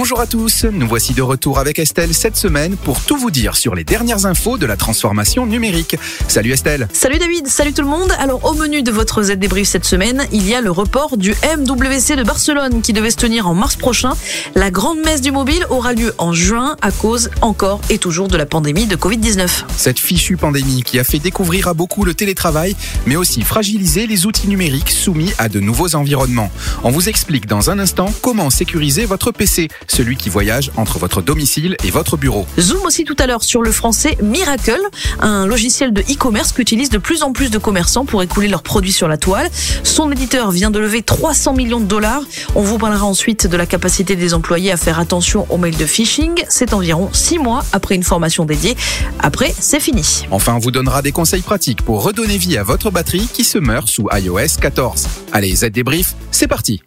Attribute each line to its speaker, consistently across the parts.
Speaker 1: Bonjour à tous, nous voici de retour avec Estelle cette semaine pour tout vous dire sur les dernières infos de la transformation numérique. Salut Estelle
Speaker 2: Salut David, salut tout le monde Alors au menu de votre Z débrief cette semaine, il y a le report du MWC de Barcelone qui devait se tenir en mars prochain. La grande messe du mobile aura lieu en juin à cause encore et toujours de la pandémie de Covid-19.
Speaker 1: Cette fichue pandémie qui a fait découvrir à beaucoup le télétravail, mais aussi fragilisé les outils numériques soumis à de nouveaux environnements. On vous explique dans un instant comment sécuriser votre PC celui qui voyage entre votre domicile et votre bureau.
Speaker 2: Zoom aussi tout à l'heure sur le français Miracle, un logiciel de e-commerce qu'utilisent de plus en plus de commerçants pour écouler leurs produits sur la toile. Son éditeur vient de lever 300 millions de dollars. On vous parlera ensuite de la capacité des employés à faire attention aux mails de phishing. C'est environ 6 mois après une formation dédiée. Après, c'est fini.
Speaker 1: Enfin, on vous donnera des conseils pratiques pour redonner vie à votre batterie qui se meurt sous iOS 14. Allez, Z débrief, c'est parti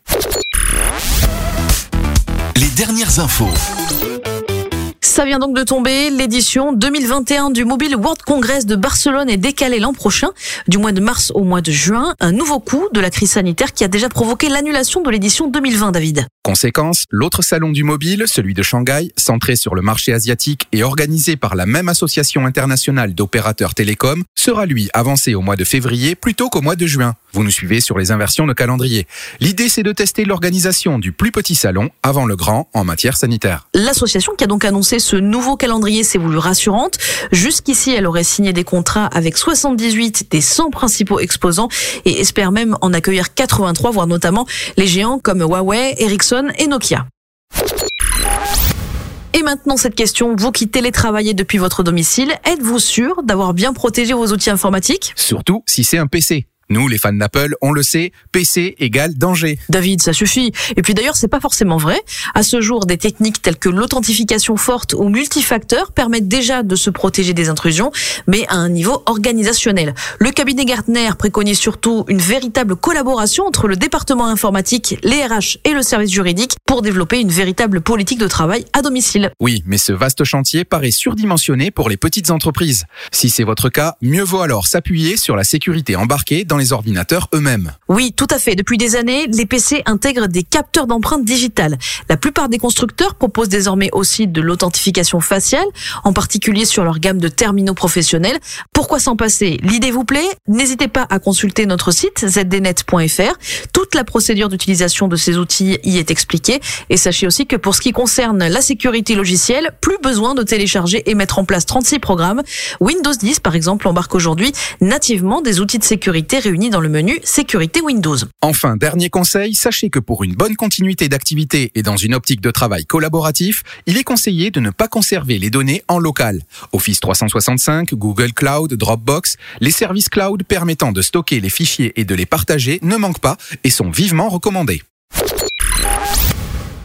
Speaker 3: les dernières infos.
Speaker 2: Ça vient donc de tomber. L'édition 2021 du Mobile World Congress de Barcelone est décalée l'an prochain, du mois de mars au mois de juin. Un nouveau coup de la crise sanitaire qui a déjà provoqué l'annulation de l'édition 2020, David.
Speaker 1: Conséquence, l'autre salon du mobile, celui de Shanghai, centré sur le marché asiatique et organisé par la même association internationale d'opérateurs télécoms, sera lui avancé au mois de février plutôt qu'au mois de juin. Vous nous suivez sur les inversions de calendrier. L'idée, c'est de tester l'organisation du plus petit salon avant le grand en matière sanitaire.
Speaker 2: L'association qui a donc annoncé ce nouveau calendrier s'est voulue rassurante. Jusqu'ici, elle aurait signé des contrats avec 78 des 100 principaux exposants et espère même en accueillir 83, voire notamment les géants comme Huawei, Ericsson et Nokia. Et maintenant cette question, vous qui télétravaillez depuis votre domicile, êtes-vous sûr d'avoir bien protégé vos outils informatiques?
Speaker 1: Surtout si c'est un PC. Nous, les fans d'Apple, on le sait, PC égale danger.
Speaker 2: David, ça suffit. Et puis d'ailleurs, c'est pas forcément vrai. À ce jour, des techniques telles que l'authentification forte ou multifacteur permettent déjà de se protéger des intrusions, mais à un niveau organisationnel. Le cabinet Gartner préconise surtout une véritable collaboration entre le département informatique, les RH et le service juridique pour développer une véritable politique de travail à domicile.
Speaker 1: Oui, mais ce vaste chantier paraît surdimensionné pour les petites entreprises. Si c'est votre cas, mieux vaut alors s'appuyer sur la sécurité embarquée dans les ordinateurs eux-mêmes.
Speaker 2: Oui, tout à fait. Depuis des années, les PC intègrent des capteurs d'empreintes digitales. La plupart des constructeurs proposent désormais aussi de l'authentification faciale, en particulier sur leur gamme de terminaux professionnels. Pourquoi s'en passer? L'idée vous plaît? N'hésitez pas à consulter notre site zdnet.fr. Toute la procédure d'utilisation de ces outils y est expliquée. Et sachez aussi que pour ce qui concerne la sécurité logicielle, plus besoin de télécharger et mettre en place 36 programmes. Windows 10, par exemple, embarque aujourd'hui nativement des outils de sécurité réunis dans le menu Sécurité Windows.
Speaker 1: Enfin, dernier conseil, sachez que pour une bonne continuité d'activité et dans une optique de travail collaboratif, il est conseillé de ne pas conserver les données en local. Office 365, Google Cloud, Dropbox, les services cloud permettant de stocker les fichiers et de les partager ne manquent pas et sont vivement recommandés.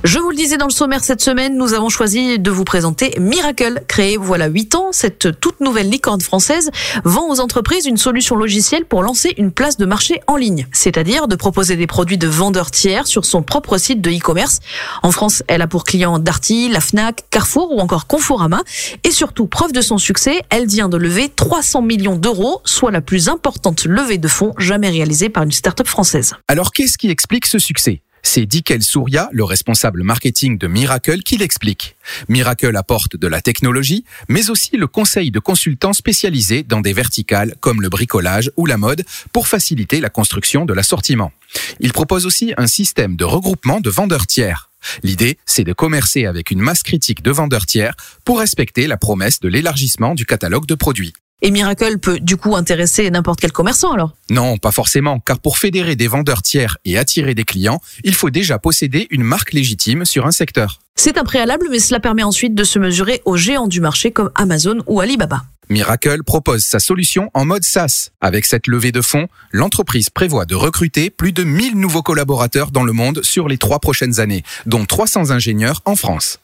Speaker 2: Je vous le disais dans le sommaire cette semaine, nous avons choisi de vous présenter Miracle. Créée voilà 8 ans, cette toute nouvelle licorne française vend aux entreprises une solution logicielle pour lancer une place de marché en ligne, c'est-à-dire de proposer des produits de vendeurs tiers sur son propre site de e-commerce. En France, elle a pour clients Darty, la Fnac, Carrefour ou encore Conforama. Et surtout, preuve de son succès, elle vient de lever 300 millions d'euros, soit la plus importante levée de fonds jamais réalisée par une start-up française.
Speaker 1: Alors qu'est-ce qui explique ce succès? C'est Dickel Souria, le responsable marketing de Miracle, qui l'explique. Miracle apporte de la technologie, mais aussi le conseil de consultants spécialisés dans des verticales comme le bricolage ou la mode pour faciliter la construction de l'assortiment. Il propose aussi un système de regroupement de vendeurs tiers. L'idée, c'est de commercer avec une masse critique de vendeurs tiers pour respecter la promesse de l'élargissement du catalogue de produits.
Speaker 2: Et Miracle peut du coup intéresser n'importe quel commerçant alors?
Speaker 1: Non, pas forcément, car pour fédérer des vendeurs tiers et attirer des clients, il faut déjà posséder une marque légitime sur un secteur.
Speaker 2: C'est un préalable, mais cela permet ensuite de se mesurer aux géants du marché comme Amazon ou Alibaba.
Speaker 1: Miracle propose sa solution en mode SaaS. Avec cette levée de fonds, l'entreprise prévoit de recruter plus de 1000 nouveaux collaborateurs dans le monde sur les trois prochaines années, dont 300 ingénieurs en France.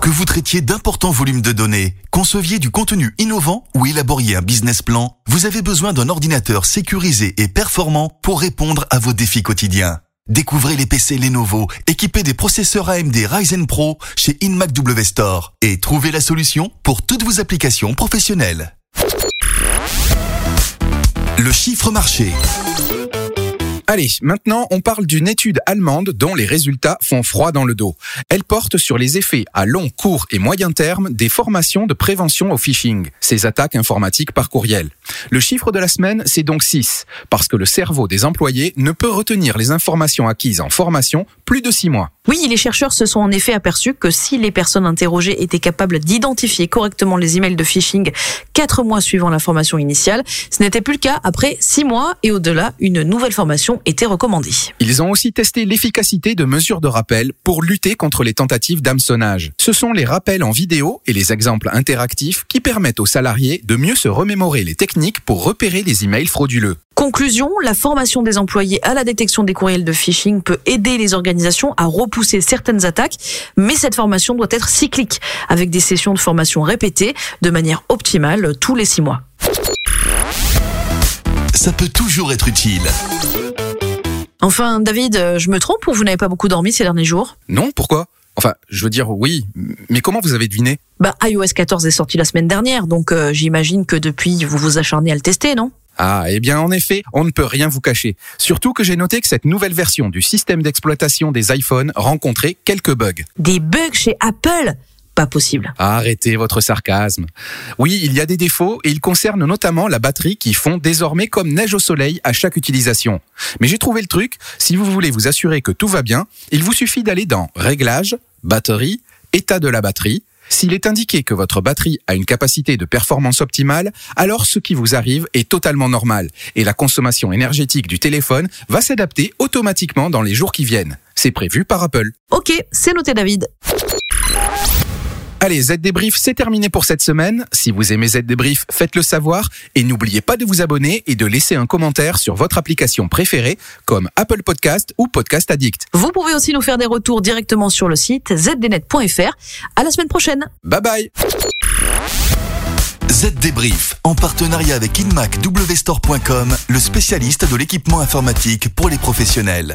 Speaker 3: Que vous traitiez d'importants volumes de données, conceviez du contenu innovant ou élaboriez un business plan, vous avez besoin d'un ordinateur sécurisé et performant pour répondre à vos défis quotidiens. Découvrez les PC Lenovo équipés des processeurs AMD Ryzen Pro chez InMac Store et trouvez la solution pour toutes vos applications professionnelles. Le chiffre marché.
Speaker 1: Allez, maintenant on parle d'une étude allemande dont les résultats font froid dans le dos. Elle porte sur les effets à long, court et moyen terme des formations de prévention au phishing, ces attaques informatiques par courriel. Le chiffre de la semaine, c'est donc 6, parce que le cerveau des employés ne peut retenir les informations acquises en formation plus de 6 mois.
Speaker 2: Oui, les chercheurs se sont en effet aperçus que si les personnes interrogées étaient capables d'identifier correctement les emails de phishing 4 mois suivant la formation initiale, ce n'était plus le cas après 6 mois et au-delà, une nouvelle formation était recommandée.
Speaker 1: Ils ont aussi testé l'efficacité de mesures de rappel pour lutter contre les tentatives d'hameçonnage. Ce sont les rappels en vidéo et les exemples interactifs qui permettent aux salariés de mieux se remémorer les techniques pour repérer les emails frauduleux.
Speaker 2: Conclusion, la formation des employés à la détection des courriels de phishing peut aider les organisations à repousser certaines attaques, mais cette formation doit être cyclique, avec des sessions de formation répétées de manière optimale tous les six mois.
Speaker 3: Ça peut toujours être utile.
Speaker 2: Enfin, David, je me trompe ou vous n'avez pas beaucoup dormi ces derniers jours?
Speaker 1: Non, pourquoi? Enfin, je veux dire oui, mais comment vous avez deviné?
Speaker 2: Bah, iOS 14 est sorti la semaine dernière, donc euh, j'imagine que depuis vous vous acharnez à le tester, non?
Speaker 1: Ah, eh bien en effet, on ne peut rien vous cacher. Surtout que j'ai noté que cette nouvelle version du système d'exploitation des iPhones rencontrait quelques bugs.
Speaker 2: Des bugs chez Apple? Pas possible.
Speaker 1: Arrêtez votre sarcasme. Oui, il y a des défauts et ils concernent notamment la batterie qui fond désormais comme neige au soleil à chaque utilisation. Mais j'ai trouvé le truc, si vous voulez vous assurer que tout va bien, il vous suffit d'aller dans Réglages, Batterie, État de la batterie. S'il est indiqué que votre batterie a une capacité de performance optimale, alors ce qui vous arrive est totalement normal et la consommation énergétique du téléphone va s'adapter automatiquement dans les jours qui viennent. C'est prévu par Apple.
Speaker 2: Ok, c'est noté David.
Speaker 1: Allez, Z Débrief, c'est terminé pour cette semaine. Si vous aimez Z Débrief, faites-le savoir et n'oubliez pas de vous abonner et de laisser un commentaire sur votre application préférée comme Apple Podcast ou Podcast Addict.
Speaker 2: Vous pouvez aussi nous faire des retours directement sur le site zdnet.fr. À la semaine prochaine.
Speaker 1: Bye bye
Speaker 3: Z Débrief, en partenariat avec InMac W Store.com, le spécialiste de l'équipement informatique pour les professionnels.